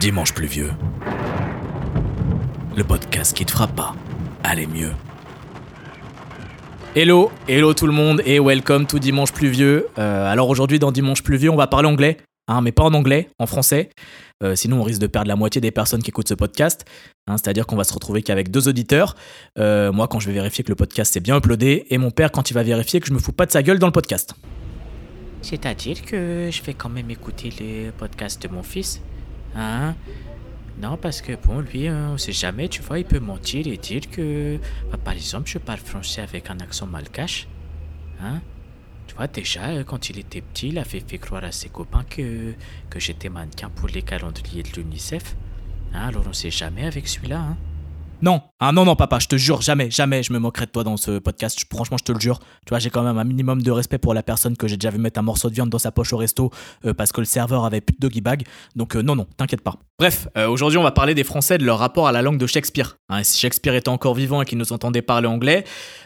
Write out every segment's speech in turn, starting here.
Dimanche pluvieux. Le podcast qui te fera pas aller mieux. Hello, hello tout le monde et welcome to Dimanche pluvieux. Euh, alors aujourd'hui dans Dimanche pluvieux, on va parler anglais, hein, mais pas en anglais, en français. Euh, sinon on risque de perdre la moitié des personnes qui écoutent ce podcast. hein, C'est-à-dire qu'on va se retrouver qu'avec deux auditeurs. Euh, moi quand je vais vérifier que le podcast est bien uploadé et mon père quand il va vérifier que je me fous pas de sa gueule dans le podcast. C'est-à-dire que je vais quand même écouter les podcasts de mon fils Hein? Non, parce que bon, lui, euh, on sait jamais, tu vois, il peut mentir et dire que, bah, par exemple, je parle français avec un accent malgache. Hein? Tu vois, déjà, quand il était petit, il avait fait croire à ses copains que, que j'étais mannequin pour les calendriers de l'UNICEF. Hein, alors on sait jamais avec celui-là, hein? Non, ah non, non, papa, je te jure, jamais, jamais je me moquerai de toi dans ce podcast. Franchement, je te le jure. Tu vois, j'ai quand même un minimum de respect pour la personne que j'ai déjà vu mettre un morceau de viande dans sa poche au resto euh, parce que le serveur avait plus de doggy bag. Donc, euh, non, non, t'inquiète pas. Bref, euh, aujourd'hui, on va parler des Français de leur rapport à la langue de Shakespeare. Hein, si Shakespeare était encore vivant et qu'il nous entendait parler anglais,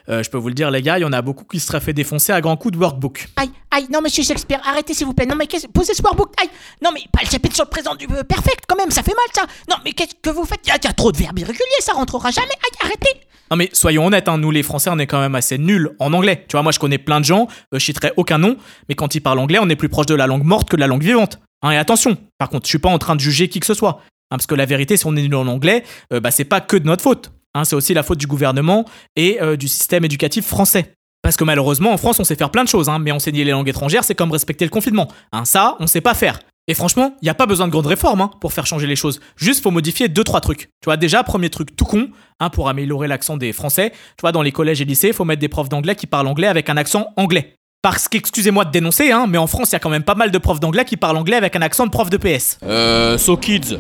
je peux vous le dire, les gars, il y en a beaucoup qui se seraient fait défoncer à grands coups de workbook. Aïe, aïe, non, monsieur Shakespeare, arrêtez s'il vous plaît. Non, mais qu'est-ce. Posez ce workbook. Aïe, non, mais pas le chapitre sur le présent du perfect, quand même, ça fait mal, ça. Non, mais qu'est-ce que vous faites? Il y a trop de verbes irréguliers, ça rentrera jamais. Aïe, arrêtez. Non mais soyons honnêtes, hein, nous les Français on est quand même assez nuls en anglais. Tu vois, moi je connais plein de gens, euh, je citerai aucun nom, mais quand ils parlent anglais, on est plus proche de la langue morte que de la langue vivante. Hein, et attention, par contre, je suis pas en train de juger qui que ce soit. Hein, parce que la vérité, si on est nul en anglais, euh, bah, c'est pas que de notre faute. Hein, c'est aussi la faute du gouvernement et euh, du système éducatif français. Parce que malheureusement, en France, on sait faire plein de choses, hein, mais enseigner les langues étrangères, c'est comme respecter le confinement. Ça, on sait pas faire. Et franchement, il n'y a pas besoin de grandes réformes hein, pour faire changer les choses. Juste, faut modifier deux, trois trucs. Tu vois, déjà, premier truc tout con, hein, pour améliorer l'accent des Français. Tu vois, dans les collèges et lycées, il faut mettre des profs d'anglais qui parlent anglais avec un accent anglais. Parce qu'excusez-moi de dénoncer, hein, mais en France, il y a quand même pas mal de profs d'anglais qui parlent anglais avec un accent de prof de PS. Uh, so kids,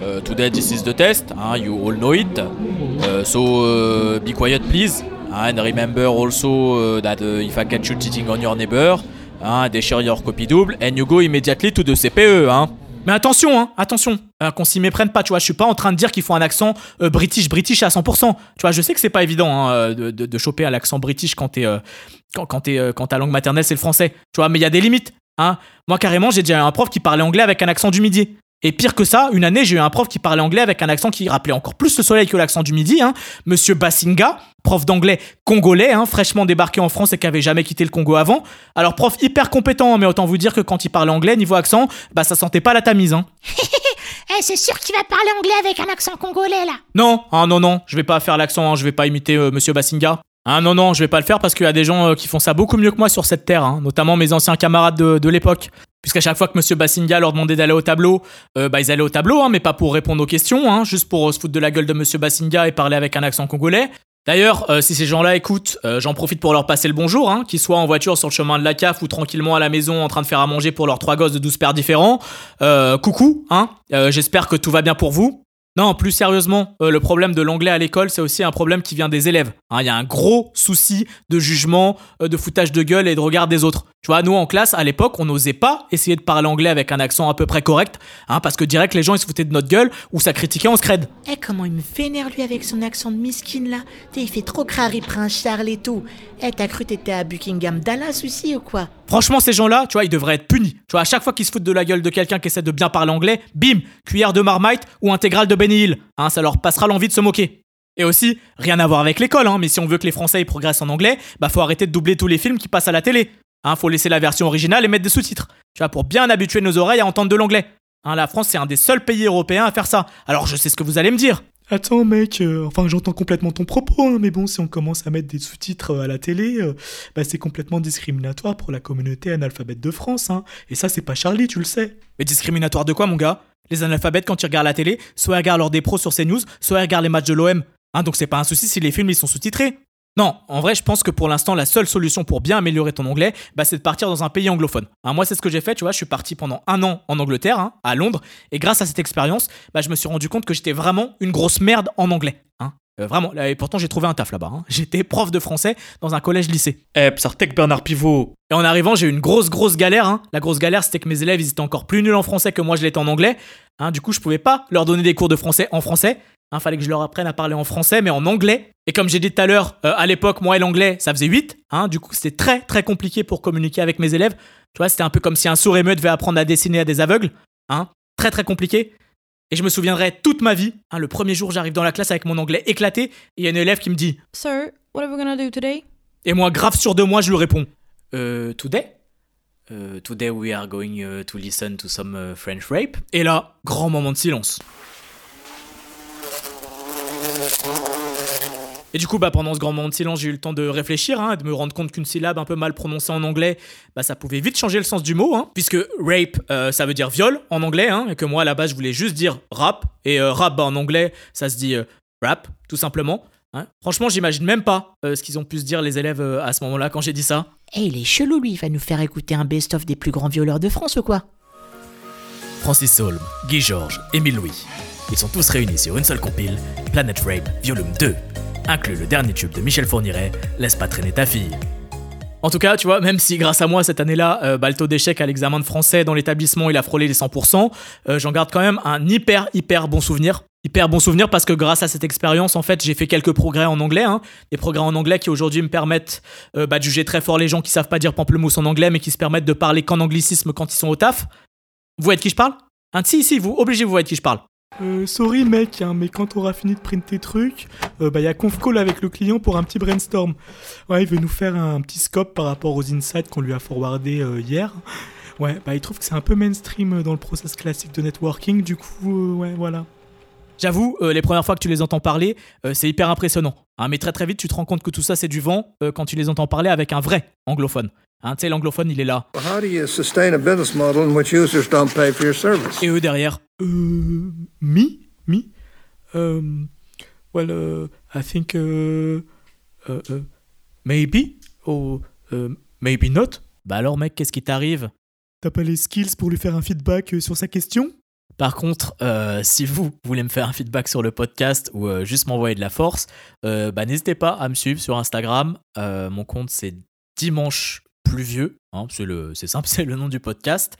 uh, today this is the test. you all know it. Uh, so be quiet, please. And remember also that if I catch you cheating on your neighbor, share your copy double, and you go immediately to the CPE. Hein. Mais attention, hein, attention, euh, qu'on s'y méprenne pas, tu vois, je suis pas en train de dire qu'il faut un accent euh, british, british à 100%. Tu vois, je sais que c'est pas évident hein, euh, de, choper à l'accent british quand t'es, euh, quand, quand, quand ta langue maternelle c'est le français. Tu vois, mais il y a des limites. Hein. Moi, carrément, j'ai déjà eu un prof qui parlait anglais avec un accent du midi. Et pire que ça, une année, j'ai eu un prof qui parlait anglais avec un accent qui rappelait encore plus le soleil que l'accent du midi. Hein. Monsieur Bassinga, prof d'anglais congolais, hein, fraîchement débarqué en France et qui avait jamais quitté le Congo avant. Alors, prof hyper compétent, mais autant vous dire que quand il parlait anglais, niveau accent, bah ça sentait pas la tamise. Hein. Eh, c'est sûr qu'il va parler anglais avec un accent congolais, là. Non, ah non, non, je vais pas faire l'accent, hein, je vais pas imiter euh, Monsieur Bassinga. Ah non, non, je vais pas le faire parce qu'il y a des gens euh, qui font ça beaucoup mieux que moi sur cette terre, hein, notamment mes anciens camarades de, de l'époque. Puisqu'à chaque fois que Monsieur Bassinga leur demandait d'aller au tableau, euh, bah ils allaient au tableau, hein, mais pas pour répondre aux questions, hein, juste pour euh, se foutre de la gueule de Monsieur Bassinga et parler avec un accent congolais. D'ailleurs, euh, si ces gens-là écoutent, j'en profite pour leur passer le bonjour, hein, qu'ils soient en voiture sur le chemin de la CAF ou tranquillement à la maison en train de faire à manger pour leurs trois gosses de 12 pères différents. Coucou, hein, j'espère que tout va bien pour vous. Non, plus sérieusement, euh, le problème de l'anglais à l'école, c'est aussi un problème qui vient des élèves. Hein, Il y a un gros souci de jugement, euh, de foutage de gueule et de regard des autres. Tu vois, nous en classe, à l'époque, on n'osait pas essayer de parler anglais avec un accent à peu près correct, hein, parce que direct les gens ils se foutaient de notre gueule ou ça critiquait en scred. Eh, comment il me vénère, lui, avec son accent de miskin, là. T'es, il fait trop crari Prince Charles et tout. Eh, t'as cru t'étais à Buckingham Dallas aussi, ou quoi? Franchement, ces gens-là, tu vois, ils devraient être punis. Tu vois, à chaque fois qu'ils se foutent de la gueule de quelqu'un qui essaie de bien parler anglais, bim, cuillère de marmite ou intégrale de Benny Hill. Hein, ça leur passera l'envie de se moquer. Et aussi, rien à voir avec l'école, hein, mais si on veut que les Français progressent en anglais, bah faut arrêter de doubler tous les films qui passent à la télé. Hein, faut laisser la version originale et mettre des sous-titres. Tu vois, pour bien habituer nos oreilles à entendre de l'anglais. Hein, la France, c'est un des seuls pays européens à faire ça. Alors je sais ce que vous allez me dire. Attends mec, euh, enfin j'entends complètement ton propos, hein, mais bon, si on commence à mettre des sous-titres euh, à la télé, euh, bah, c'est complètement discriminatoire pour la communauté analphabète de France, hein. Et ça, c'est pas Charlie, tu le sais. Mais discriminatoire de quoi, mon gars? Les analphabètes, quand ils regardent la télé, soit ils regardent leurs des pros sur CNews, soit ils regardent les matchs de l'OM. Hein, donc c'est pas un souci si les films ils sont sous-titrés. Non, en vrai, je pense que pour l'instant, la seule solution pour bien améliorer ton anglais, bah, c'est de partir dans un pays anglophone. Hein, moi, c'est ce que j'ai fait, tu vois, je suis parti pendant un an en Angleterre, hein, à Londres, et grâce à cette expérience, bah, je me suis rendu compte que j'étais vraiment une grosse merde en anglais. Hein. Euh, vraiment, et pourtant j'ai trouvé un taf là-bas. hein. J'étais prof de français dans un collège-lycée. Eh, Psartek Bernard Pivot. Et en arrivant, j'ai eu une grosse, grosse galère. hein. La grosse galère, c'était que mes élèves, ils étaient encore plus nuls en français que moi, je l'étais en anglais. Hein, du coup, je pouvais pas leur donner des cours de français en français. Hein, fallait que je leur apprenne à parler en français, mais en anglais. Et comme j'ai dit tout à l'heure, euh, à l'époque, moi et l'anglais, ça faisait 8. Hein, du coup, c'était très, très compliqué pour communiquer avec mes élèves. Tu vois, c'était un peu comme si un sourd et muet devait apprendre à dessiner à des aveugles. Hein. très très compliqué. Et je me souviendrai toute ma vie. hein, le premier jour, j'arrive dans la classe avec mon anglais éclaté, et il y a une élève qui me dit Sir, what are we gonna do today? Et moi, grave sûr de moi, je lui réponds Euh, today? Euh, today we are going uh, to listen to some uh, French rape. Et là, grand moment de silence. Et du coup, bah, pendant ce grand moment de silence, j'ai eu le temps de réfléchir, hein, de me rendre compte qu'une syllabe un peu mal prononcée en anglais, bah, ça pouvait vite changer le sens du mot, hein, puisque rape, euh, ça veut dire viol en anglais, hein, et que moi, à la base, je voulais juste dire rap, et euh, rap, bah, en anglais, ça se dit euh, rap, tout simplement. hein. Franchement, j'imagine même pas euh, ce qu'ils ont pu se dire, les élèves, euh, à ce moment-là, quand j'ai dit ça. Eh, il est chelou, lui. Il va nous faire écouter un best-of des plus grands violeurs de France ou quoi? Francis Solm, Guy Georges, Émile Louis. Ils sont tous réunis sur une seule compile, Planet Rape Volume 2. Inclut le dernier tube de Michel Fourniret, Laisse pas traîner ta fille. En tout cas, tu vois, même si grâce à moi cette année-là, euh, le taux d'échec à l'examen de français dans l'établissement il a frôlé les 100%, euh, j'en garde quand même un hyper hyper bon souvenir. Hyper bon souvenir parce que grâce à cette expérience, en fait, j'ai fait quelques progrès en anglais, hein, des progrès en anglais qui aujourd'hui me permettent euh, bah, de juger très fort les gens qui savent pas dire pamplemousse en anglais, mais qui se permettent de parler qu'en anglicisme quand ils sont au taf. Vous voyez de qui je parle? Hein, Si, si, vous, obligez vous voyez de qui je parle. Euh, sorry mec, hein, mais quand t'auras fini de print tes trucs, euh, bah y a conf call avec le client pour un petit brainstorm. Ouais, il veut nous faire un petit scope par rapport aux insights qu'on lui a forwardé euh, hier. Ouais, bah il trouve que c'est un peu mainstream euh, dans le process classique de networking, du coup, euh, ouais, voilà. J'avoue, les premières fois que tu les entends parler, c'est hyper impressionnant. Hein, mais très très vite, tu te rends compte que tout ça, c'est du vent quand tu les entends parler avec un vrai anglophone. Hein, tu sais, l'anglophone, il est là. How do you sustain a business model in which users don't pay for your service? Et eux derrière. Euh, me, me, um, well, uh, I think, uh, uh, uh, maybe, or uh, maybe not. Bah alors, mec, qu'est-ce qui t'arrive? T'as pas les skills pour lui faire un feedback euh, sur sa question? Par contre, euh, si vous voulez me faire un feedback sur le podcast ou euh, juste m'envoyer de la force, euh, bah, n'hésitez pas à me suivre sur Instagram. Euh, mon compte, c'est Dimanche Pluvieux. Hein, c'est, le, c'est simple, c'est le nom du podcast.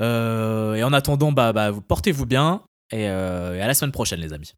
Euh, et en attendant, bah, bah, vous portez-vous bien. Et, euh, et à la semaine prochaine, les amis.